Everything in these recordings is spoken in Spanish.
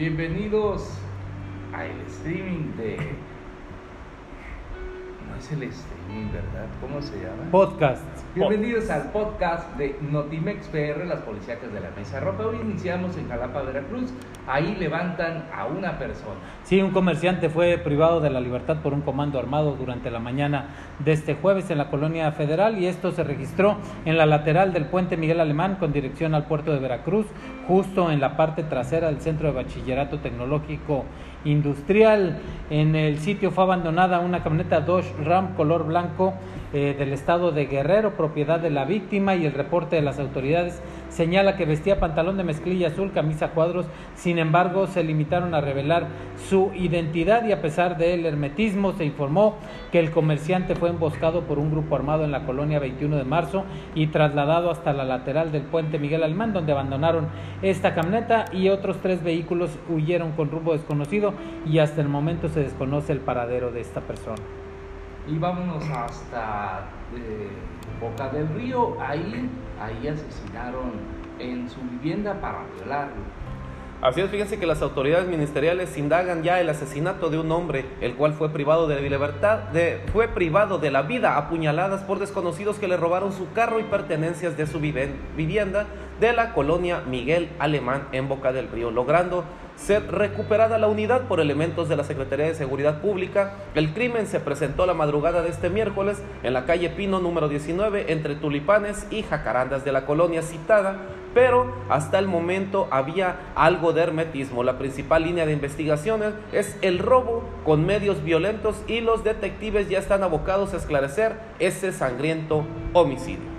Bienvenidos al streaming de. No es el streaming, ¿verdad? ¿Cómo se llama? Podcast. Bienvenidos al podcast de Notimex PR, las policíacas de la Mesa Ropa. Hoy iniciamos en Jalapa, Veracruz. Ahí levantan a una persona. Sí, un comerciante fue privado de la libertad por un comando armado durante la mañana de este jueves en la colonia federal y esto se registró en la lateral del puente Miguel Alemán con dirección al puerto de Veracruz, justo en la parte trasera del Centro de Bachillerato Tecnológico Industrial. En el sitio fue abandonada una camioneta Dodge Ram color blanco eh, del estado de Guerrero, propiedad de la víctima, y el reporte de las autoridades señala que vestía pantalón de mezclilla azul, camisa cuadros, sin embargo se limitaron a revelar su identidad y a pesar del hermetismo se informó que el comerciante fue emboscado por un grupo armado en la colonia 21 de marzo y trasladado hasta la lateral del puente Miguel Almán, donde abandonaron esta camioneta y otros tres vehículos huyeron con rumbo desconocido y hasta el momento se desconoce el paradero de esta persona vámonos hasta eh, Boca del Río. Ahí, ahí asesinaron en su vivienda para violarlo. Así es, fíjense que las autoridades ministeriales indagan ya el asesinato de un hombre, el cual fue privado de libertad, de, fue privado de la vida a puñaladas por desconocidos que le robaron su carro y pertenencias de su vivienda de la colonia Miguel Alemán en Boca del Río, logrando ser recuperada la unidad por elementos de la Secretaría de Seguridad Pública. El crimen se presentó la madrugada de este miércoles en la calle Pino número 19 entre Tulipanes y Jacarandas de la colonia citada, pero hasta el momento había algo de hermetismo. La principal línea de investigaciones es el robo con medios violentos y los detectives ya están abocados a esclarecer ese sangriento homicidio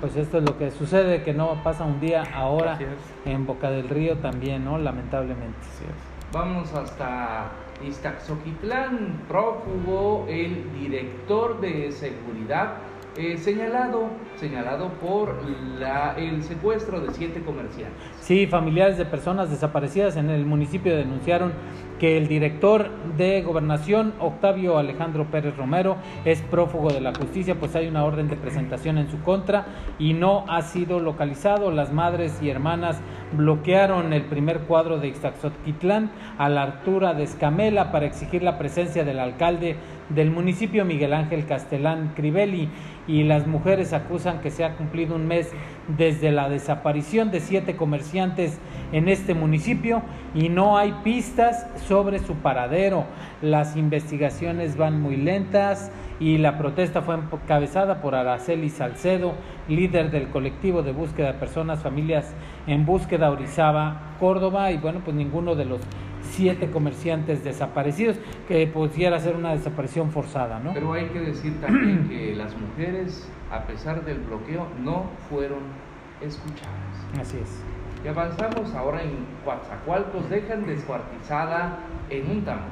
pues esto es lo que sucede, que no pasa un día ahora en Boca del Río también, ¿no? Lamentablemente. Vamos hasta Iztaxoquitlán, prófugo, el director de seguridad eh, señalado, señalado por la, el secuestro de siete comerciantes. Sí, familiares de personas desaparecidas en el municipio denunciaron que el director de gobernación, Octavio Alejandro Pérez Romero, es prófugo de la justicia, pues hay una orden de presentación en su contra y no ha sido localizado. Las madres y hermanas bloquearon el primer cuadro de Ixtaxotquitlán a la altura de Escamela para exigir la presencia del alcalde del municipio Miguel Ángel Castelán Crivelli y las mujeres acusan que se ha cumplido un mes desde la desaparición de siete comerciantes en este municipio y no hay pistas sobre su paradero. Las investigaciones van muy lentas y la protesta fue encabezada por Araceli Salcedo, líder del colectivo de búsqueda de personas, familias en búsqueda Orizaba, Córdoba y bueno, pues ninguno de los siete comerciantes desaparecidos, que pudiera ser una desaparición forzada, ¿no? Pero hay que decir también que las mujeres, a pesar del bloqueo, no fueron escuchadas. Así es. Y avanzamos ahora en Coatzacoalcos, dejan descuartizada en un tambor.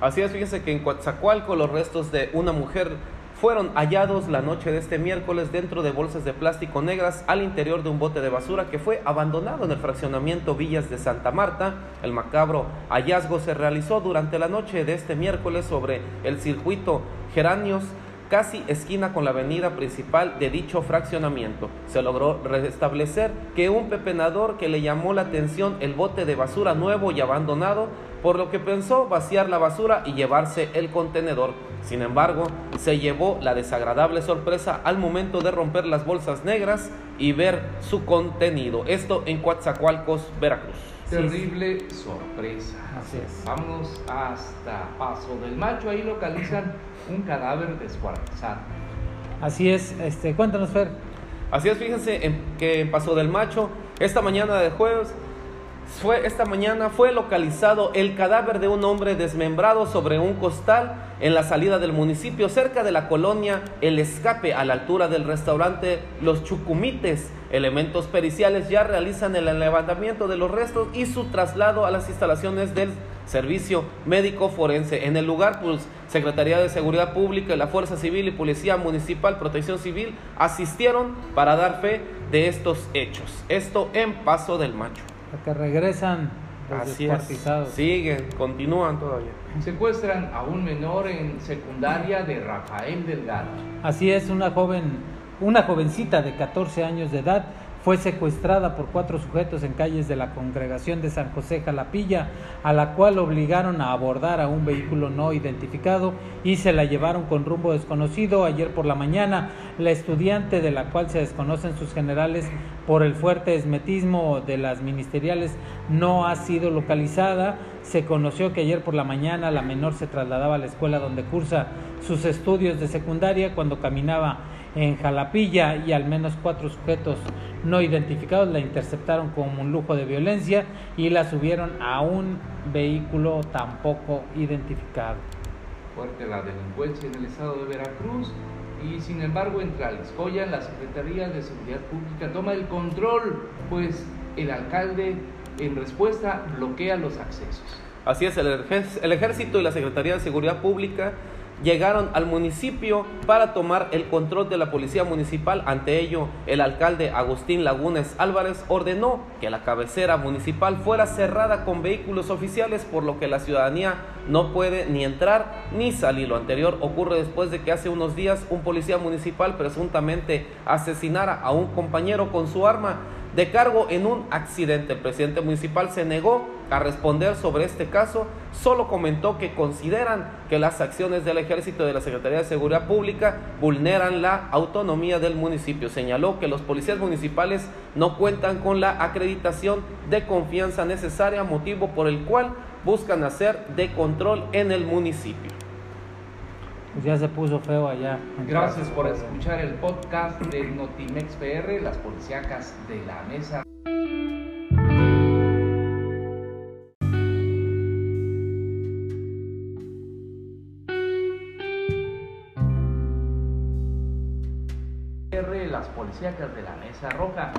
Así es, fíjense que en Coatzacoalco los restos de una mujer fueron hallados la noche de este miércoles dentro de bolsas de plástico negras al interior de un bote de basura que fue abandonado en el fraccionamiento Villas de Santa Marta. El macabro hallazgo se realizó durante la noche de este miércoles sobre el circuito Geranios casi esquina con la avenida principal de dicho fraccionamiento. Se logró restablecer que un pepenador que le llamó la atención el bote de basura nuevo y abandonado, por lo que pensó vaciar la basura y llevarse el contenedor. Sin embargo, se llevó la desagradable sorpresa al momento de romper las bolsas negras y ver su contenido. Esto en Coatzacoalcos, Veracruz. Terrible sorpresa. Así es. Vamos hasta Paso del Macho. Ahí localizan un cadáver descuartizado. Así es. Este, cuéntanos, Fer. Así es, fíjense que en Paso del Macho, esta mañana de jueves, fue, esta mañana fue localizado el cadáver de un hombre desmembrado sobre un costal en la salida del municipio, cerca de la colonia El Escape, a la altura del restaurante Los Chucumites. Elementos periciales ya realizan el levantamiento de los restos y su traslado a las instalaciones del Servicio Médico Forense. En el lugar, pues, Secretaría de Seguridad Pública, la Fuerza Civil y Policía Municipal, Protección Civil, asistieron para dar fe de estos hechos. Esto en Paso del Macho que regresan Así Siguen, continúan todavía. Secuestran a un menor en secundaria de Rafael Delgado. Así es, una joven, una jovencita de 14 años de edad fue secuestrada por cuatro sujetos en calles de la congregación de San José Jalapilla, a la cual obligaron a abordar a un vehículo no identificado y se la llevaron con rumbo desconocido. Ayer por la mañana, la estudiante de la cual se desconocen sus generales por el fuerte esmetismo de las ministeriales no ha sido localizada. Se conoció que ayer por la mañana la menor se trasladaba a la escuela donde cursa sus estudios de secundaria cuando caminaba en Jalapilla y al menos cuatro sujetos no identificados la interceptaron con un lujo de violencia y la subieron a un vehículo tampoco identificado. Fuerte la delincuencia en el estado de Veracruz y sin embargo en Tlaxcoya la Secretaría de Seguridad Pública toma el control, pues el alcalde en respuesta bloquea los accesos. Así es, el, ejército y la Secretaría de Seguridad Pública llegaron al municipio para tomar el control de la policía municipal. Ante ello, el alcalde Agustín Lagunes Álvarez ordenó que la cabecera municipal fuera cerrada con vehículos oficiales, por lo que la ciudadanía no puede ni entrar ni salir. Lo anterior ocurre después de que hace unos días un policía municipal presuntamente asesinara a un compañero con su arma de cargo en un accidente. El presidente municipal se negó a responder sobre este caso, solo comentó que consideran que las acciones del ejército y de la Secretaría de Seguridad Pública vulneran la autonomía del municipio. Señaló que los policías municipales no cuentan con la acreditación de confianza necesaria, motivo por el cual buscan hacer de control en el municipio. Pues ya se puso feo allá. Gracias por escuchar el podcast de Notimex PR, las policíacas de la mesa. Las policíacas de la Mesa Roja.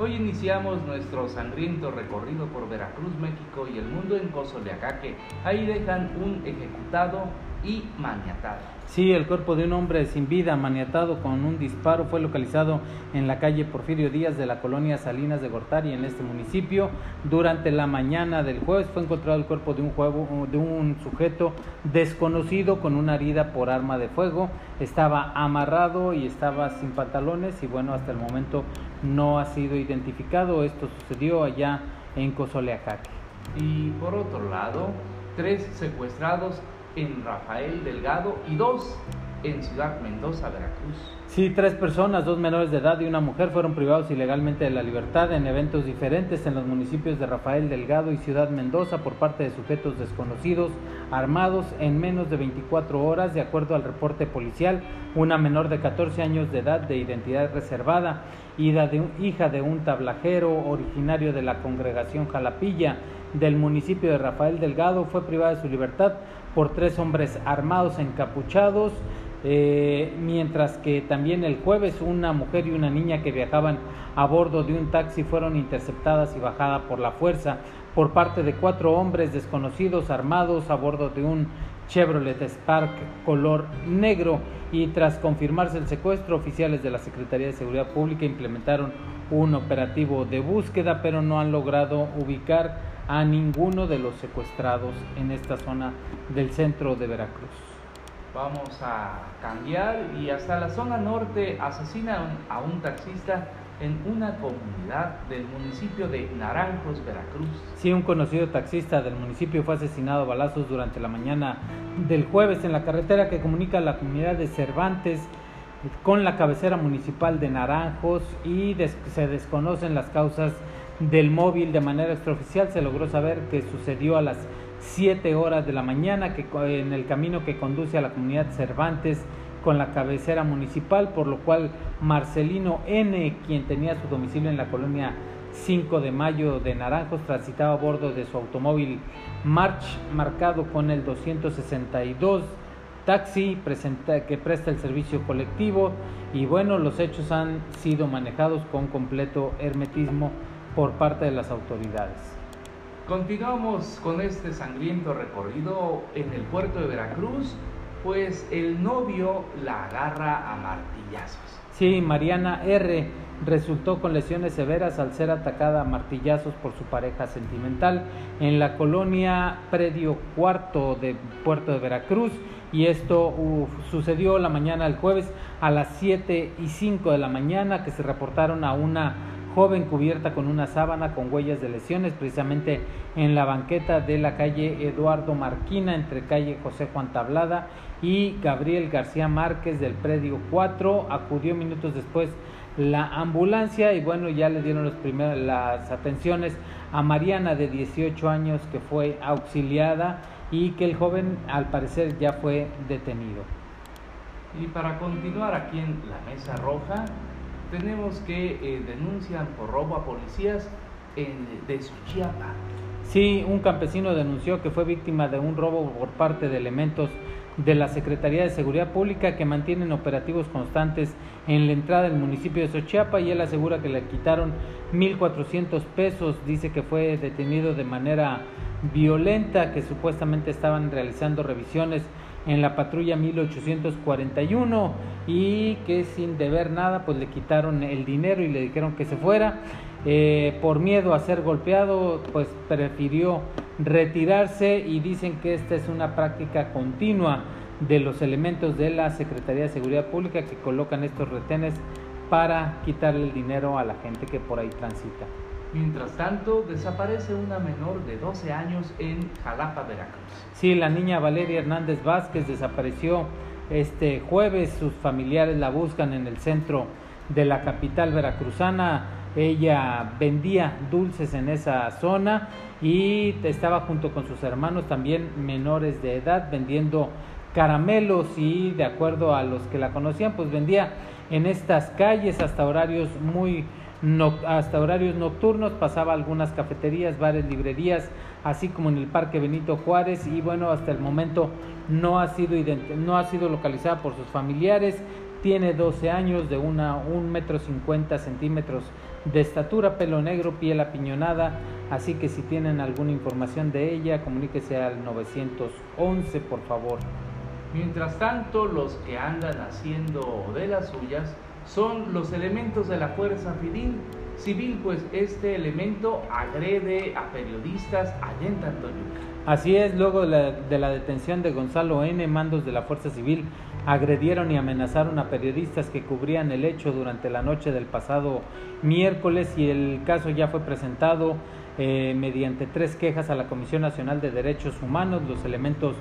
Hoy iniciamos nuestro sangriento recorrido por Veracruz, México y el mundo en Cozoleacaque. Ahí dejan un ejecutado y maniatado. Sí, el cuerpo de un hombre sin vida, maniatado con un disparo, fue localizado en la calle Porfirio Díaz de la colonia Salinas de Gortari, en este municipio. Durante la mañana del jueves fue encontrado el cuerpo de un, juego, de un sujeto desconocido con una herida por arma de fuego. Estaba amarrado y estaba sin pantalones y bueno, hasta el momento no ha sido identificado. Esto sucedió allá en Cozoleacaque. Y por otro lado, tres secuestrados en Rafael Delgado y dos en Ciudad Mendoza, Veracruz. Sí, tres personas, dos menores de edad y una mujer fueron privados ilegalmente de la libertad en eventos diferentes en los municipios de Rafael Delgado y Ciudad Mendoza por parte de sujetos desconocidos armados en menos de 24 horas, de acuerdo al reporte policial. Una menor de 14 años de edad de identidad reservada, hija de un tablajero originario de la congregación Jalapilla del municipio de Rafael Delgado, fue privada de su libertad por tres hombres armados encapuchados, eh, mientras que también el jueves una mujer y una niña que viajaban a bordo de un taxi fueron interceptadas y bajadas por la fuerza por parte de cuatro hombres desconocidos armados a bordo de un Chevrolet Spark color negro. Y tras confirmarse el secuestro, oficiales de la Secretaría de Seguridad Pública implementaron un operativo de búsqueda, pero no han logrado ubicar a ninguno de los secuestrados en esta zona del centro de Veracruz. Vamos a cambiar y hasta la zona norte asesinan a un taxista en una comunidad del municipio de Naranjos, Veracruz. Sí, un conocido taxista del municipio fue asesinado a balazos durante la mañana del jueves en la carretera que comunica la comunidad de Cervantes con la cabecera municipal de Naranjos y se desconocen las causas del móvil de manera extraoficial. Se logró saber que sucedió a las 7 horas de la mañana que, en el camino que conduce a la comunidad Cervantes con la cabecera municipal, por lo cual Marcelino N., quien tenía su domicilio en la colonia 5 de mayo de Naranjos, transitaba a bordo de su automóvil March marcado con el 262 taxi que presta el servicio colectivo y bueno, los hechos han sido manejados con completo hermetismo por parte de las autoridades. Continuamos con este sangriento recorrido en el puerto de Veracruz, pues el novio la agarra a martillazos. Sí, Mariana R. resultó con lesiones severas al ser atacada a martillazos por su pareja sentimental en la colonia Predio Cuarto de Puerto de Veracruz y esto sucedió la mañana del jueves a las 7 y 5 de la mañana que se reportaron a una joven cubierta con una sábana con huellas de lesiones, precisamente en la banqueta de la calle Eduardo Marquina, entre calle José Juan Tablada y Gabriel García Márquez del predio 4. Acudió minutos después la ambulancia y bueno, ya le dieron los las atenciones a Mariana de 18 años que fue auxiliada y que el joven al parecer ya fue detenido. Y para continuar aquí en la Mesa Roja, tenemos que eh, denuncian por robo a policías en, de Suchiapa. Sí, un campesino denunció que fue víctima de un robo por parte de elementos de la Secretaría de Seguridad Pública que mantienen operativos constantes en la entrada del municipio de Sochiapa y él asegura que le quitaron 1.400 pesos. Dice que fue detenido de manera violenta, que supuestamente estaban realizando revisiones en la patrulla 1841 y que sin deber nada pues le quitaron el dinero y le dijeron que se fuera. Eh, por miedo a ser golpeado pues prefirió retirarse y dicen que esta es una práctica continua de los elementos de la Secretaría de Seguridad Pública que colocan estos retenes para quitarle el dinero a la gente que por ahí transita. Mientras tanto, desaparece una menor de 12 años en Jalapa, Veracruz. Sí, la niña Valeria Hernández Vázquez desapareció este jueves. Sus familiares la buscan en el centro de la capital veracruzana. Ella vendía dulces en esa zona y estaba junto con sus hermanos también menores de edad vendiendo caramelos y de acuerdo a los que la conocían pues vendía en estas calles hasta horarios muy hasta horarios nocturnos, pasaba algunas cafeterías, bares, librerías, así como en el Parque Benito Juárez y bueno, hasta el momento no ha sido, no ha sido localizada por sus familiares, tiene 12 años, de una, un metro 50 centímetros de estatura, pelo negro, piel apiñonada, así que si tienen alguna información de ella, comuníquese al 911, por favor. Mientras tanto, los que andan haciendo de las suyas son los elementos de la fuerza civil. Civil, pues este elemento agrede a periodistas allá en. Así es, luego de la, detención de Gonzalo N., mandos de la Fuerza Civil agredieron y amenazaron a periodistas que cubrían el hecho durante la noche del pasado miércoles y el caso ya fue presentado eh, mediante tres quejas a la Comisión Nacional de Derechos Humanos. Los elementos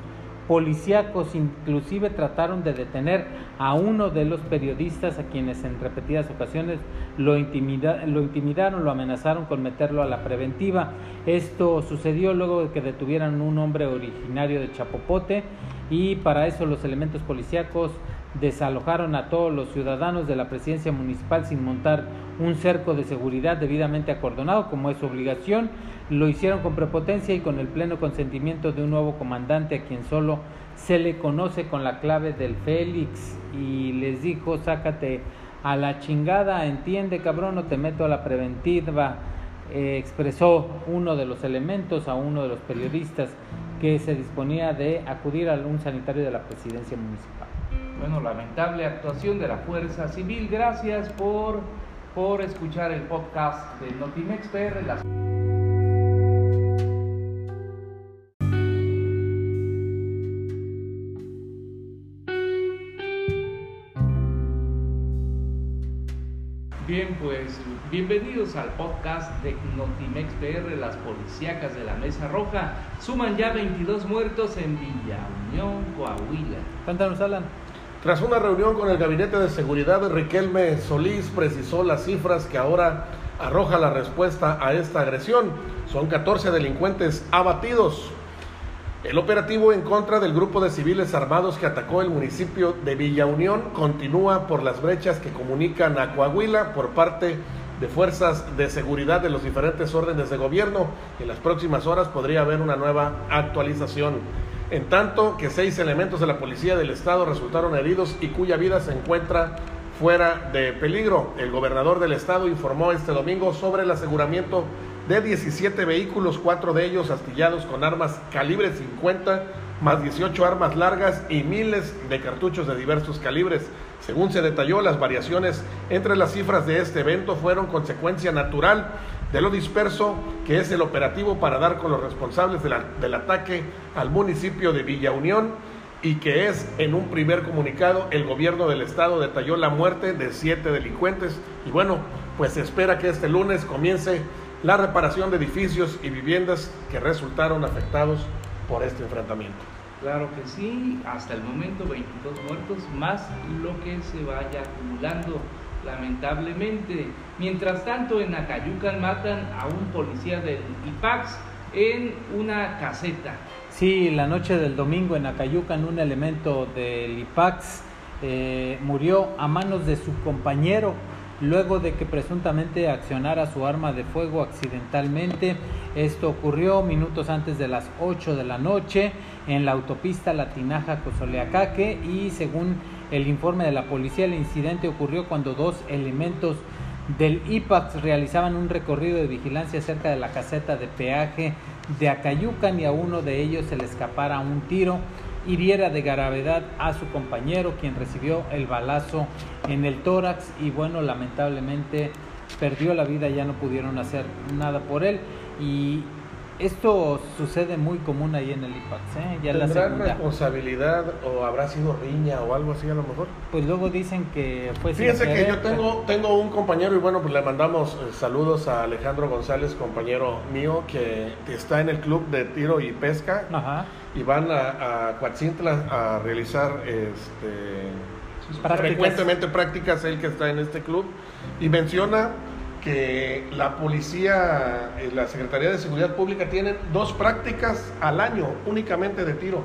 policíacos inclusive trataron de detener a uno de los periodistas a quienes en repetidas ocasiones lo, lo intimidaron, lo amenazaron con meterlo a la preventiva. Esto sucedió luego de que detuvieran un hombre originario de Chapopote y para eso los elementos policíacos desalojaron a todos los ciudadanos de la presidencia municipal sin montar un cerco de seguridad debidamente acordonado como es su obligación lo hicieron con prepotencia y con el pleno consentimiento de un nuevo comandante a quien solo se le conoce con la clave del Félix y les dijo, sácate a la chingada, entiende cabrón, no te meto a la preventiva, eh, expresó uno de los elementos a uno de los periodistas que se disponía de acudir a un sanitario de la presidencia municipal. Bueno, lamentable actuación de la Fuerza Civil. Gracias por, por escuchar el podcast de Notimex PR. Bien, pues bienvenidos al podcast de Notimex PR, las policíacas de la Mesa Roja. Suman ya 22 muertos en Villa Unión, Coahuila. Cuéntanos, Alan. Tras una reunión con el Gabinete de Seguridad, Riquelme Solís precisó las cifras que ahora arroja la respuesta a esta agresión. Son 14 delincuentes abatidos, el operativo en contra del grupo de civiles armados que atacó el municipio de Villa Unión continúa por las brechas que comunican a Coahuila por parte de fuerzas de seguridad de los diferentes órdenes de gobierno. En las próximas horas podría haber una nueva actualización. En tanto que seis elementos de la policía del estado resultaron heridos y cuya vida se encuentra fuera de peligro. El gobernador del estado informó este domingo sobre el aseguramiento de 17 vehículos, cuatro de ellos astillados con armas calibre 50, más 18 armas largas y miles de cartuchos de diversos calibres. Según se detalló, las variaciones entre las cifras de este evento fueron consecuencia natural de lo disperso que es el operativo para dar con los responsables del ataque al municipio de Villa Unión y que es en un primer comunicado el gobierno del estado detalló la muerte de siete delincuentes y bueno, pues se espera que este lunes comience la reparación de edificios y viviendas que resultaron afectados por este enfrentamiento. Claro que sí, hasta el momento 22 muertos, más lo que se vaya acumulando lamentablemente. Mientras tanto, en Acayucan matan a un policía del IPAX en una caseta. Sí, la noche del domingo en Acayucan un elemento del IPAX eh, murió a manos de su compañero luego de que presuntamente accionara su arma de fuego accidentalmente. Esto ocurrió minutos antes de las 8 de la noche en la autopista Latinaja-Cozoleacaque y según el informe de la policía el incidente ocurrió cuando dos elementos del IPAX realizaban un recorrido de vigilancia cerca de la caseta de peaje de Acayucan y a uno de ellos se le escapara un tiro, hiriera de gravedad a su compañero quien recibió el balazo en el tórax y bueno, lamentablemente perdió la vida, ya no pudieron hacer nada por él. Y esto sucede muy común ahí en el IPAX, ¿eh? Ya la responsabilidad o habrá sido riña o algo así a lo mejor? Pues luego dicen que fue Fíjense que yo tengo, tengo un compañero y bueno, pues le mandamos eh, saludos a Alejandro González, compañero mío, que está en el club de tiro y pesca. Y van a, a Coatzintla a realizar este, frecuentemente prácticas, él que está en este club. Y menciona que la policía, eh, la Secretaría de Seguridad Pública tienen dos prácticas al año únicamente de tiro.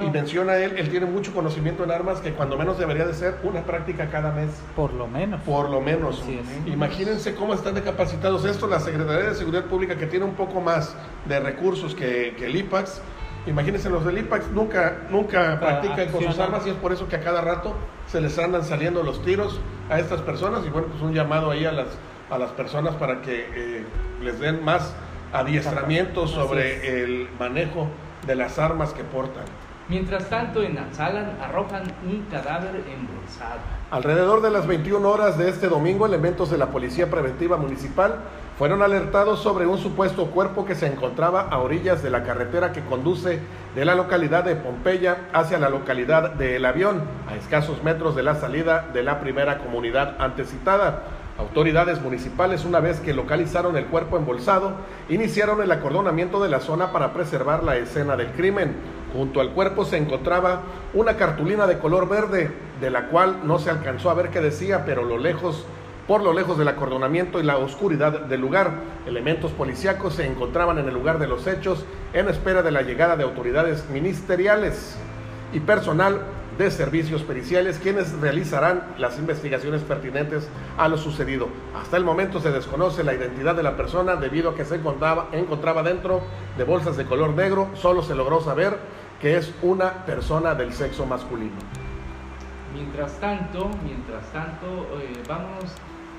Y menciona él, él tiene mucho conocimiento en armas que cuando menos debería de ser una práctica cada mes. Por lo menos. Por lo menos. Imagínense cómo están decapacitados. Esto, la Secretaría de Seguridad Pública que tiene un poco más de recursos que, que el IPAX. Imagínense, los del IPAX nunca, nunca practican con sus armas y es por eso que a cada rato se les andan saliendo los tiros a estas personas. Y bueno, pues un llamado ahí a las a las personas para que eh, les den más adiestramiento sobre el manejo de las armas que portan. Mientras tanto, en Anzalan arrojan un cadáver embolsado. Alrededor de las 21 horas de este domingo, elementos de la Policía Preventiva Municipal fueron alertados sobre un supuesto cuerpo que se encontraba a orillas de la carretera que conduce de la localidad de Pompeya hacia la localidad de El Avión, a escasos metros de la salida de la primera comunidad antecitada. Autoridades municipales, una vez que localizaron el cuerpo embolsado, iniciaron el acordonamiento de la zona para preservar la escena del crimen. Junto al cuerpo se encontraba una cartulina de color verde, de la cual no se alcanzó a ver qué decía, pero lo lejos, por lo lejos del acordonamiento y la oscuridad del lugar, elementos policíacos se encontraban en el lugar de los hechos en espera de la llegada de autoridades ministeriales y personal de servicios periciales, quienes realizarán las investigaciones pertinentes a lo sucedido. Hasta el momento se desconoce la identidad de la persona debido a que se encontraba, encontraba dentro de bolsas de color negro. Solo se logró saber que es una persona del sexo masculino. Mientras tanto, mientras tanto, eh,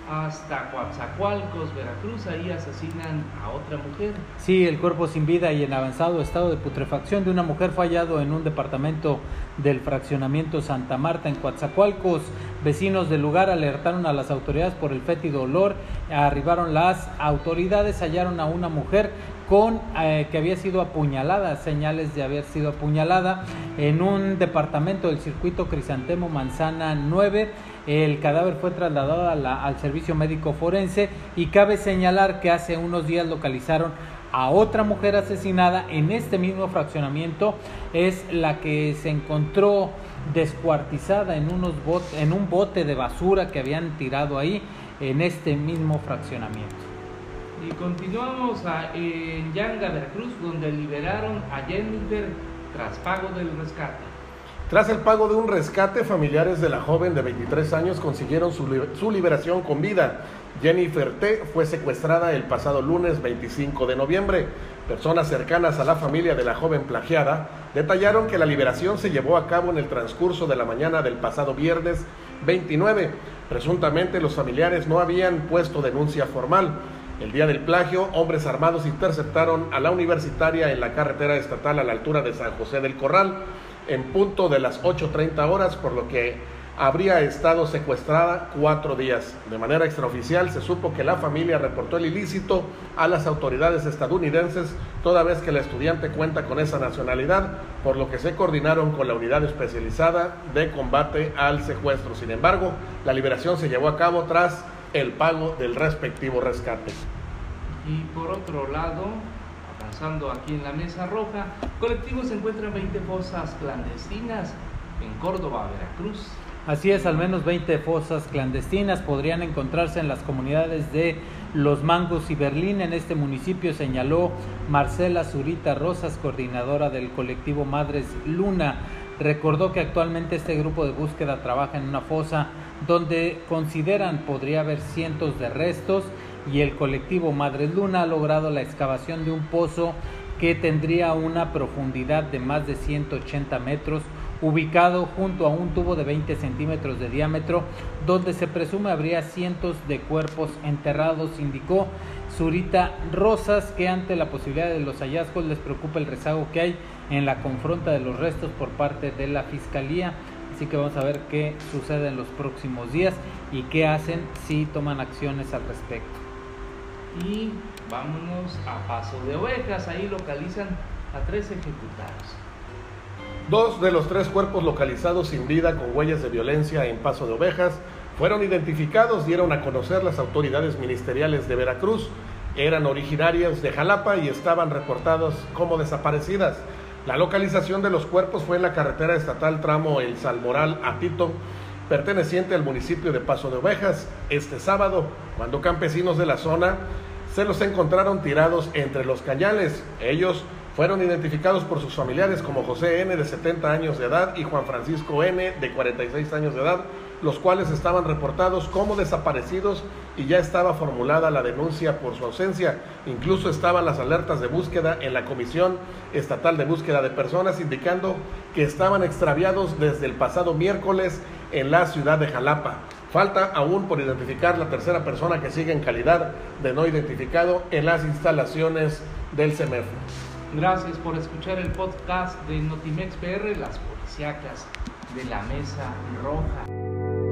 hasta Coatzacoalcos, Veracruz, ahí asesinan a otra mujer. Sí, el cuerpo sin vida y en avanzado estado de putrefacción de una mujer fue hallado en un departamento del fraccionamiento Santa Marta en Coatzacoalcos. Vecinos del lugar alertaron a las autoridades por el fétido olor. Arribaron las autoridades, hallaron a una mujer con eh, que había sido apuñalada, señales de haber sido apuñalada en un departamento del circuito Crisantemo Manzana 9 el cadáver fue trasladado al servicio médico forense y cabe señalar que hace unos días localizaron a otra mujer asesinada en este mismo fraccionamiento. Es la que se encontró descuartizada en, unos en un bote de basura que habían tirado ahí en este mismo fraccionamiento. Y continuamos en Yanga, Veracruz, donde liberaron a Jennifer tras pago del rescate. Tras el pago de un rescate, familiares de la joven de 23 años consiguieron su, liberación con vida. Jennifer T. fue secuestrada el pasado lunes 25 de noviembre. Personas cercanas a la familia de la joven plagiada detallaron que la liberación se llevó a cabo en el transcurso de la mañana del pasado viernes 29. Presuntamente los familiares no habían puesto denuncia formal. El día del plagio, hombres armados interceptaron a la universitaria en la carretera estatal a la altura de San José del Corral en punto de las 8.30 horas, por lo que habría estado secuestrada cuatro días. De manera extraoficial se supo que la familia reportó el ilícito a las autoridades estadounidenses, toda vez que la estudiante cuenta con esa nacionalidad, por lo que se coordinaron con la unidad especializada de combate al secuestro. Sin embargo, la liberación se llevó a cabo tras el pago del respectivo rescate. Y por otro lado, avanzando aquí en la Mesa Roja, colectivos encuentran 20 fosas clandestinas en Córdoba, Veracruz. Así es, al menos 20 fosas clandestinas podrían encontrarse en las comunidades de Los Mangos y Berlín. En este municipio señaló Marcela Zurita Rosas, coordinadora del colectivo Madres Luna. Recordó que actualmente este grupo de búsqueda trabaja en una fosa donde consideran podría haber cientos de restos y el colectivo Madres Luna ha logrado la excavación de un pozo que tendría una profundidad de más de 180 metros ubicado junto a un tubo de 20 centímetros de diámetro, donde se presume habría cientos de cuerpos enterrados, indicó Zurita Rosas, que ante la posibilidad de los hallazgos les preocupa el rezago que hay en la confronta de los restos por parte de la Fiscalía. Así que vamos a ver qué sucede en los próximos días y qué hacen si toman acciones al respecto. Y vámonos a Paso de Ovejas, ahí localizan a tres ejecutados. Dos de los tres cuerpos localizados sin vida con huellas de violencia en Paso de Ovejas fueron identificados, dieron a conocer las autoridades ministeriales de Veracruz. Eran originarios de Jalapa y estaban reportados como desaparecidas. La localización de los cuerpos fue en la carretera estatal tramo El Salmoral a Tito, perteneciente al municipio de Paso de Ovejas, este sábado, cuando campesinos de la zona se los encontraron tirados entre los cañales. Ellos fueron identificados por sus familiares como José N. de 70 años de edad y Juan Francisco N. de 46 años de edad, los cuales estaban reportados como desaparecidos y ya estaba formulada la denuncia por su ausencia. Incluso estaban las alertas de búsqueda en la Comisión Estatal de Búsqueda de Personas indicando que estaban extraviados desde el pasado miércoles en la ciudad de Jalapa. Falta aún por identificar la tercera persona que sigue en calidad de no identificado en las instalaciones del CEMEF. Gracias por escuchar el podcast de Notimex PR, las policíacas de la Mesa Roja.